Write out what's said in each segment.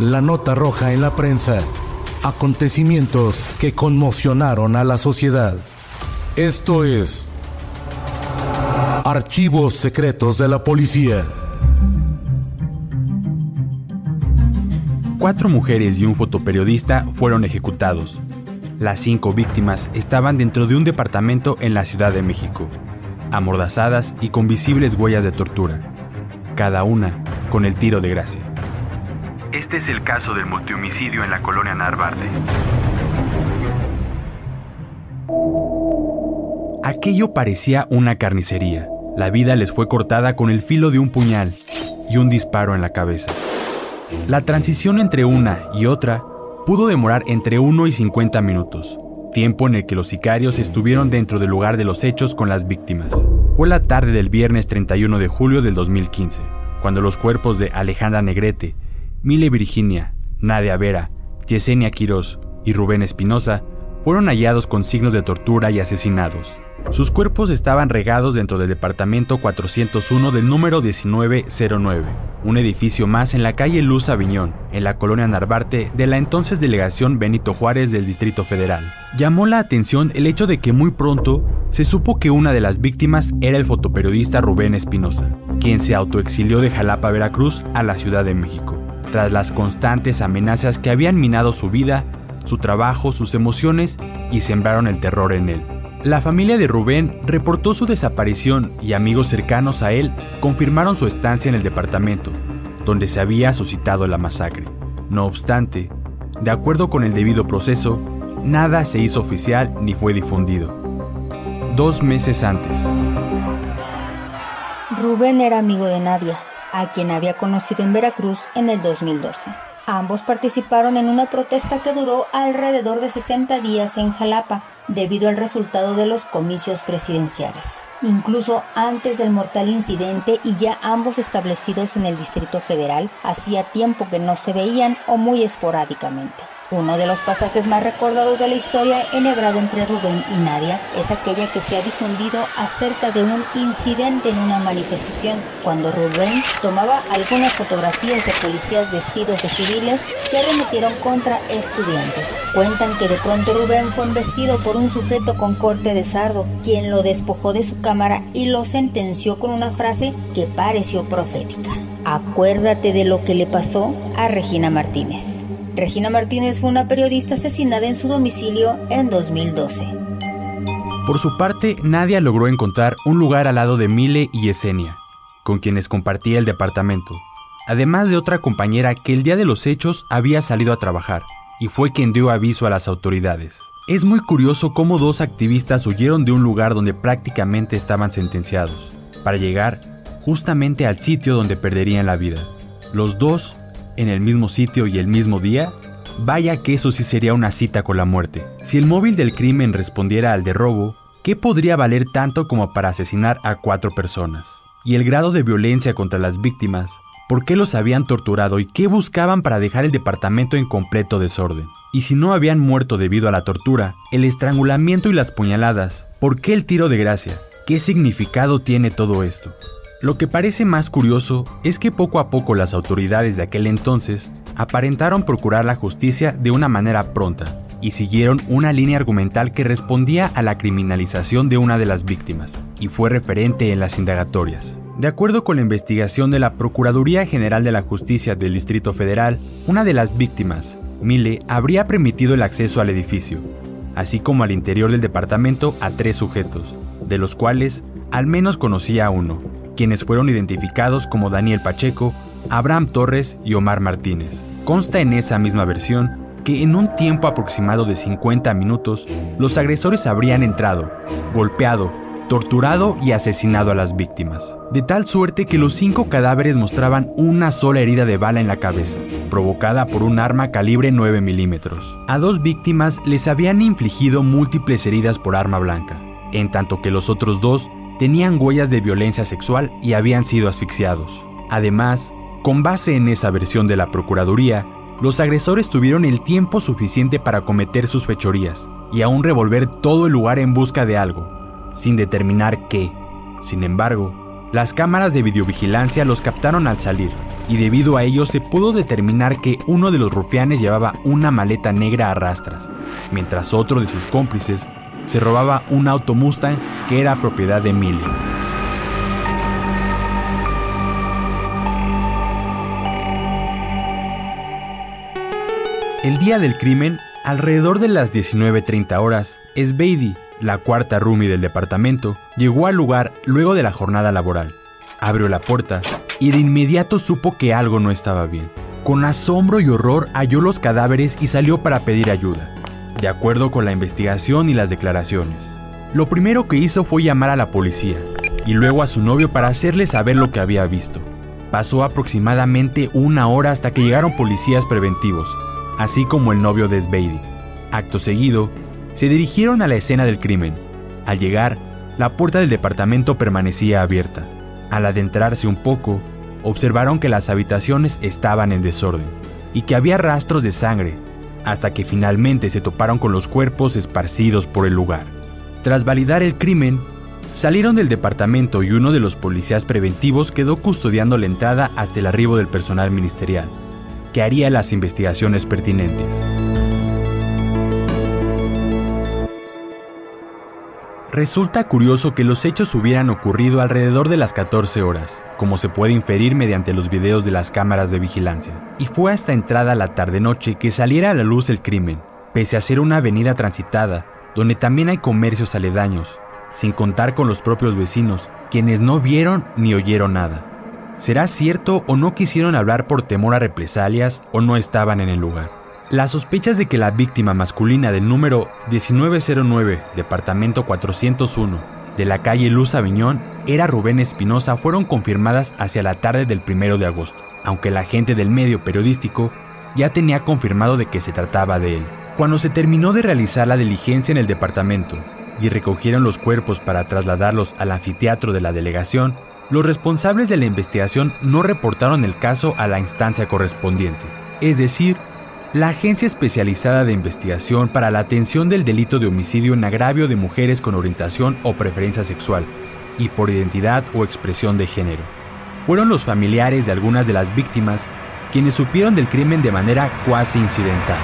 La nota roja en la prensa. Acontecimientos que conmocionaron a la sociedad. Esto es Archivos Secretos de la Policía. Cuatro mujeres y un fotoperiodista fueron ejecutados. Las cinco víctimas estaban dentro de un departamento en la Ciudad de México, amordazadas y con visibles huellas de tortura, cada una con el tiro de gracia. Este es el caso del multihomicidio en la colonia Narvarte. Aquello parecía una carnicería. La vida les fue cortada con el filo de un puñal y un disparo en la cabeza. La transición entre una y otra pudo demorar entre 1 y 50 minutos, tiempo en el que los sicarios estuvieron dentro del lugar de los hechos con las víctimas. Fue la tarde del viernes 31 de julio del 2015, cuando los cuerpos de Alejandra Negrete, Mile Virginia, Nadia Vera, Yesenia Quirós y Rubén Espinosa fueron hallados con signos de tortura y asesinados. Sus cuerpos estaban regados dentro del departamento 401 del número 1909, un edificio más en la calle Luz Aviñón, en la colonia Narvarte de la entonces delegación Benito Juárez del Distrito Federal. Llamó la atención el hecho de que muy pronto se supo que una de las víctimas era el fotoperiodista Rubén Espinosa, quien se autoexilió de Jalapa, Veracruz, a la Ciudad de México tras las constantes amenazas que habían minado su vida, su trabajo, sus emociones y sembraron el terror en él. La familia de Rubén reportó su desaparición y amigos cercanos a él confirmaron su estancia en el departamento, donde se había suscitado la masacre. No obstante, de acuerdo con el debido proceso, nada se hizo oficial ni fue difundido. Dos meses antes. Rubén era amigo de Nadia, a quien había conocido en Veracruz en el 2012. Ambos participaron en una protesta que duró alrededor de 60 días en Jalapa, debido al resultado de los comicios presidenciales. Incluso antes del mortal incidente y ya ambos establecidos en el Distrito Federal, hacía tiempo que no se veían o muy esporádicamente. Uno de los pasajes más recordados de la historia enhebrado entre Rubén y Nadia es aquella que se ha difundido acerca de un incidente en una manifestación, cuando Rubén tomaba algunas fotografías de policías vestidos de civiles que arremetieron contra estudiantes. Cuentan que de pronto Rubén fue embestido por un sujeto con corte de sardo, quien lo despojó de su cámara y lo sentenció con una frase que pareció profética. Acuérdate de lo que le pasó a Regina Martínez. Regina Martínez fue una periodista asesinada en su domicilio en 2012. Por su parte, Nadia logró encontrar un lugar al lado de Mile y Yesenia, con quienes compartía el departamento, además de otra compañera que el día de los hechos había salido a trabajar y fue quien dio aviso a las autoridades. Es muy curioso cómo dos activistas huyeron de un lugar donde prácticamente estaban sentenciados, para llegar justamente al sitio donde perderían la vida. Los dos en el mismo sitio y el mismo día? Vaya que eso sí sería una cita con la muerte. Si el móvil del crimen respondiera al de robo, ¿qué podría valer tanto como para asesinar a cuatro personas? Y el grado de violencia contra las víctimas, ¿por qué los habían torturado y qué buscaban para dejar el departamento en completo desorden? Y si no habían muerto debido a la tortura, el estrangulamiento y las puñaladas, ¿por qué el tiro de gracia? ¿Qué significado tiene todo esto? Lo que parece más curioso es que poco a poco las autoridades de aquel entonces aparentaron procurar la justicia de una manera pronta y siguieron una línea argumental que respondía a la criminalización de una de las víctimas y fue referente en las indagatorias. De acuerdo con la investigación de la Procuraduría General de la Justicia del Distrito Federal, una de las víctimas, Mile, habría permitido el acceso al edificio, así como al interior del departamento a tres sujetos, de los cuales al menos conocía uno, quienes fueron identificados como Daniel Pacheco, Abraham Torres y Omar Martínez. Consta en esa misma versión que en un tiempo aproximado de 50 minutos, los agresores habrían entrado, golpeado, torturado y asesinado a las víctimas, de tal suerte que los cinco cadáveres mostraban una sola herida de bala en la cabeza, provocada por un arma calibre 9 milímetros. A dos víctimas les habían infligido múltiples heridas por arma blanca, en tanto que los otros dos tenían huellas de violencia sexual y habían sido asfixiados. Además, con base en esa versión de la Procuraduría, los agresores tuvieron el tiempo suficiente para cometer sus fechorías y aún revolver todo el lugar en busca de algo, sin determinar qué. Sin embargo, las cámaras de videovigilancia los captaron al salir, y debido a ello se pudo determinar que uno de los rufianes llevaba una maleta negra a rastras, mientras otro de sus cómplices se robaba un auto Mustang que era propiedad de Emilio. El día del crimen, alrededor de las 19.30 horas, Sbeidi, la cuarta roomie del departamento, llegó al lugar luego de la jornada laboral. Abrió la puerta y de inmediato supo que algo no estaba bien. Con asombro y horror halló los cadáveres y salió para pedir ayuda, de acuerdo con la investigación y las declaraciones. Lo primero que hizo fue llamar a la policía y luego a su novio para hacerle saber lo que había visto. Pasó aproximadamente una hora hasta que llegaron policías preventivos, así como el novio de Sbeidi. Acto seguido, se dirigieron a la escena del crimen. Al llegar, la puerta del departamento permanecía abierta. Al adentrarse un poco, observaron que las habitaciones estaban en desorden y que había rastros de sangre, hasta que finalmente se toparon con los cuerpos esparcidos por el lugar. Tras validar el crimen, salieron del departamento y uno de los policías preventivos quedó custodiando la entrada hasta el arribo del personal ministerial que haría las investigaciones pertinentes. Resulta curioso que los hechos hubieran ocurrido alrededor de las 14 horas, como se puede inferir mediante los videos de las cámaras de vigilancia, y fue hasta entrada la tarde-noche que saliera a la luz el crimen, pese a ser una avenida transitada, donde también hay comercios aledaños, sin contar con los propios vecinos, quienes no vieron ni oyeron nada. ¿Será cierto o no quisieron hablar por temor a represalias o no estaban en el lugar? Las sospechas de que la víctima masculina del número 1909, departamento 401, de la calle Luz Aviñón, era Rubén Espinosa fueron confirmadas hacia la tarde del 1 de agosto, aunque la gente del medio periodístico ya tenía confirmado de que se trataba de él. Cuando se terminó de realizar la diligencia en el departamento y recogieron los cuerpos para trasladarlos al anfiteatro de la delegación, los responsables de la investigación no reportaron el caso a la instancia correspondiente, es decir, la Agencia Especializada de Investigación para la Atención del Delito de Homicidio en Agravio de Mujeres con Orientación o Preferencia Sexual y por identidad o expresión de género. Fueron los familiares de algunas de las víctimas quienes supieron del crimen de manera cuasi incidental.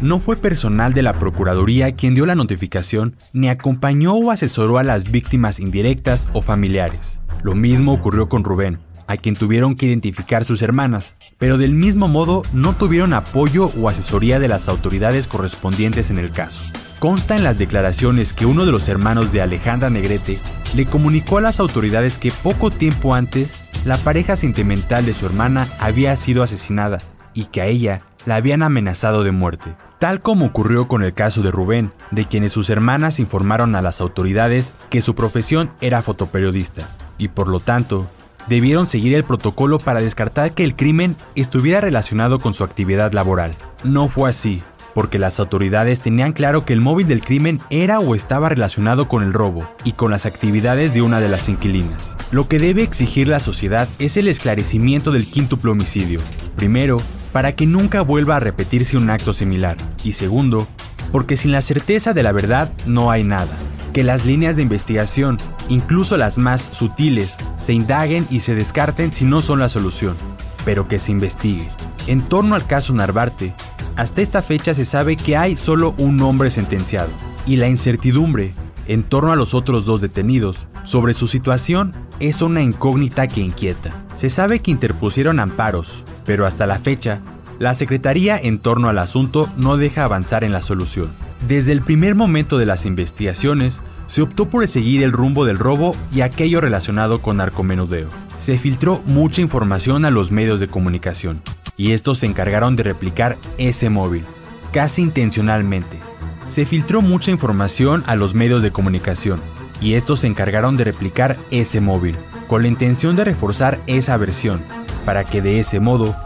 No fue personal de la Procuraduría quien dio la notificación, ni acompañó o asesoró a las víctimas indirectas o familiares. Lo mismo ocurrió con Rubén, a quien tuvieron que identificar sus hermanas, pero del mismo modo no tuvieron apoyo o asesoría de las autoridades correspondientes en el caso. Consta en las declaraciones que uno de los hermanos de Alejandra Negrete le comunicó a las autoridades que poco tiempo antes la pareja sentimental de su hermana había sido asesinada y que a ella la habían amenazado de muerte, tal como ocurrió con el caso de Rubén, de quienes sus hermanas informaron a las autoridades que su profesión era fotoperiodista, y por lo tanto, debieron seguir el protocolo para descartar que el crimen estuviera relacionado con su actividad laboral. No fue así, porque las autoridades tenían claro que el móvil del crimen era o estaba relacionado con el robo y con las actividades de una de las inquilinas. Lo que debe exigir la sociedad es el esclarecimiento del quíntuplo homicidio. Primero, para que nunca vuelva a repetirse un acto similar. Y segundo, porque sin la certeza de la verdad no hay nada. Que las líneas de investigación, incluso las más sutiles, se indaguen y se descarten si no son la solución. pero que se investigue. En torno al caso Narvarte, hasta esta fecha se sabe que hay solo un hombre sentenciado, y la incertidumbre en torno a los otros dos detenidos sobre su situación es una incógnita que inquieta. Se sabe que interpusieron amparos, pero hasta la fecha, la Secretaría en torno al asunto no deja avanzar en la solución. Desde el primer momento de las investigaciones, se optó por seguir el rumbo del robo y aquello relacionado con narcomenudeo. Se filtró mucha información a los medios de comunicación, y estos se encargaron de replicar ese móvil, casi intencionalmente. Se filtró mucha información a los medios de comunicación, y estos se encargaron de replicar ese móvil, con la intención de reforzar esa versión, para que de ese modo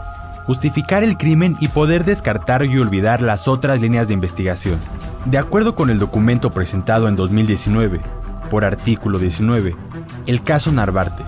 justificar el crimen y poder descartar y olvidar las otras líneas de investigación. De acuerdo con el documento presentado en 2019, por artículo 19, el caso Narvarte,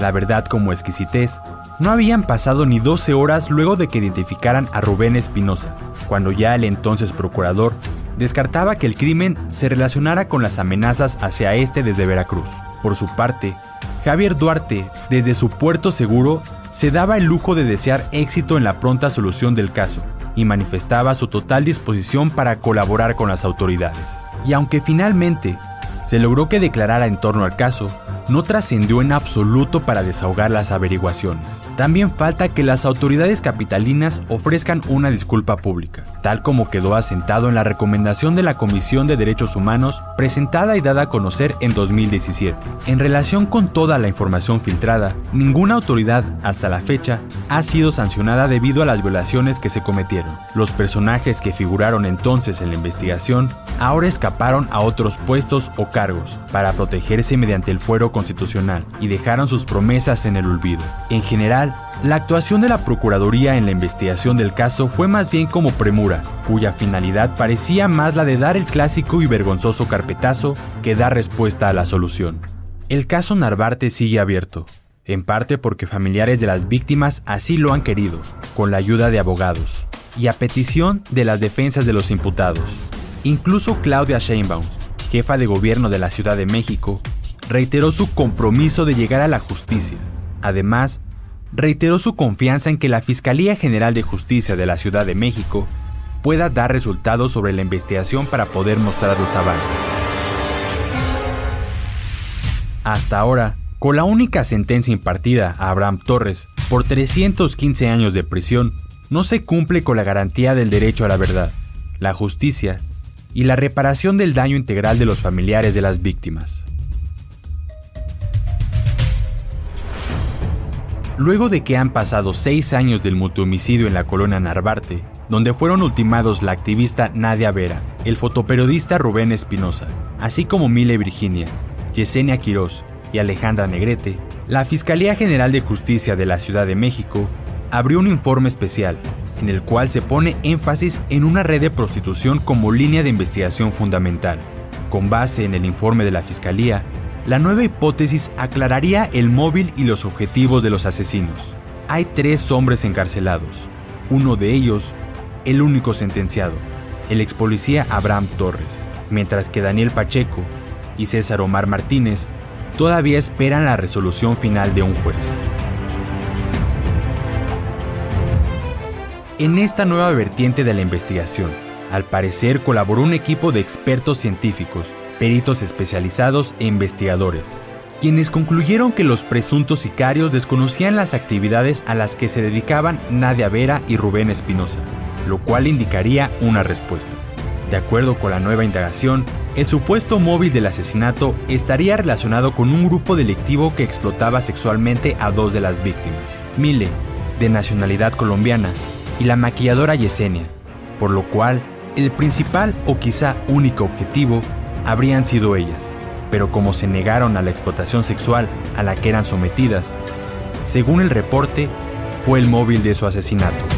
la verdad como exquisitez, no habían pasado ni 12 horas luego de que identificaran a Rubén Espinosa, cuando ya el entonces procurador descartaba que el crimen se relacionara con las amenazas hacia este desde Veracruz. Por su parte, Javier Duarte, desde su puerto seguro, se daba el lujo de desear éxito en la pronta solución del caso y manifestaba su total disposición para colaborar con las autoridades. Y aunque finalmente se logró que declarara en torno al caso, no trascendió en absoluto para desahogar las averiguaciones. También falta que las autoridades capitalinas ofrezcan una disculpa pública, tal como quedó asentado en la recomendación de la Comisión de Derechos Humanos presentada y dada a conocer en 2017. En relación con toda la información filtrada, ninguna autoridad hasta la fecha ha sido sancionada debido a las violaciones que se cometieron. Los personajes que figuraron entonces en la investigación ahora escaparon a otros puestos o cargos para protegerse mediante el fuero constitucional y dejaron sus promesas en el olvido. En general, la actuación de la Procuraduría en la investigación del caso fue más bien como premura, cuya finalidad parecía más la de dar el clásico y vergonzoso carpetazo que dar respuesta a la solución. El caso Narvarte sigue abierto, en parte porque familiares de las víctimas así lo han querido, con la ayuda de abogados, y a petición de las defensas de los imputados. Incluso Claudia Sheinbaum, jefa de gobierno de la Ciudad de México, reiteró su compromiso de llegar a la justicia. Además, reiteró su confianza en que la Fiscalía General de Justicia de la Ciudad de México pueda dar resultados sobre la investigación para poder mostrar los avances. Hasta ahora, con la única sentencia impartida a Abraham Torres por 315 años de prisión, no se cumple con la garantía del derecho a la verdad, la justicia y la reparación del daño integral de los familiares de las víctimas. Luego de que han pasado seis años del multihomicidio en la colonia Narvarte, donde fueron ultimados la activista Nadia Vera, el fotoperiodista Rubén Espinosa, así como Mile Virginia, Yesenia Quirós y Alejandra Negrete, la Fiscalía General de Justicia de la Ciudad de México abrió un informe especial en el cual se pone énfasis en una red de prostitución como línea de investigación fundamental. Con base en el informe de la Fiscalía, la nueva hipótesis aclararía el móvil y los objetivos de los asesinos. Hay tres hombres encarcelados, uno de ellos, el único sentenciado, el ex policía Abraham Torres, mientras que Daniel Pacheco y César Omar Martínez todavía esperan la resolución final de un juez. En esta nueva vertiente de la investigación, al parecer colaboró un equipo de expertos científicos peritos especializados e investigadores, quienes concluyeron que los presuntos sicarios desconocían las actividades a las que se dedicaban Nadia Vera y Rubén Espinosa, lo cual indicaría una respuesta. De acuerdo con la nueva indagación, el supuesto móvil del asesinato estaría relacionado con un grupo delictivo que explotaba sexualmente a dos de las víctimas, Mile, de nacionalidad colombiana, y la maquilladora Yesenia, por lo cual el principal o quizá único objetivo habrían sido ellas, pero como se negaron a la explotación sexual a la que eran sometidas, según el reporte, fue el móvil de su asesinato.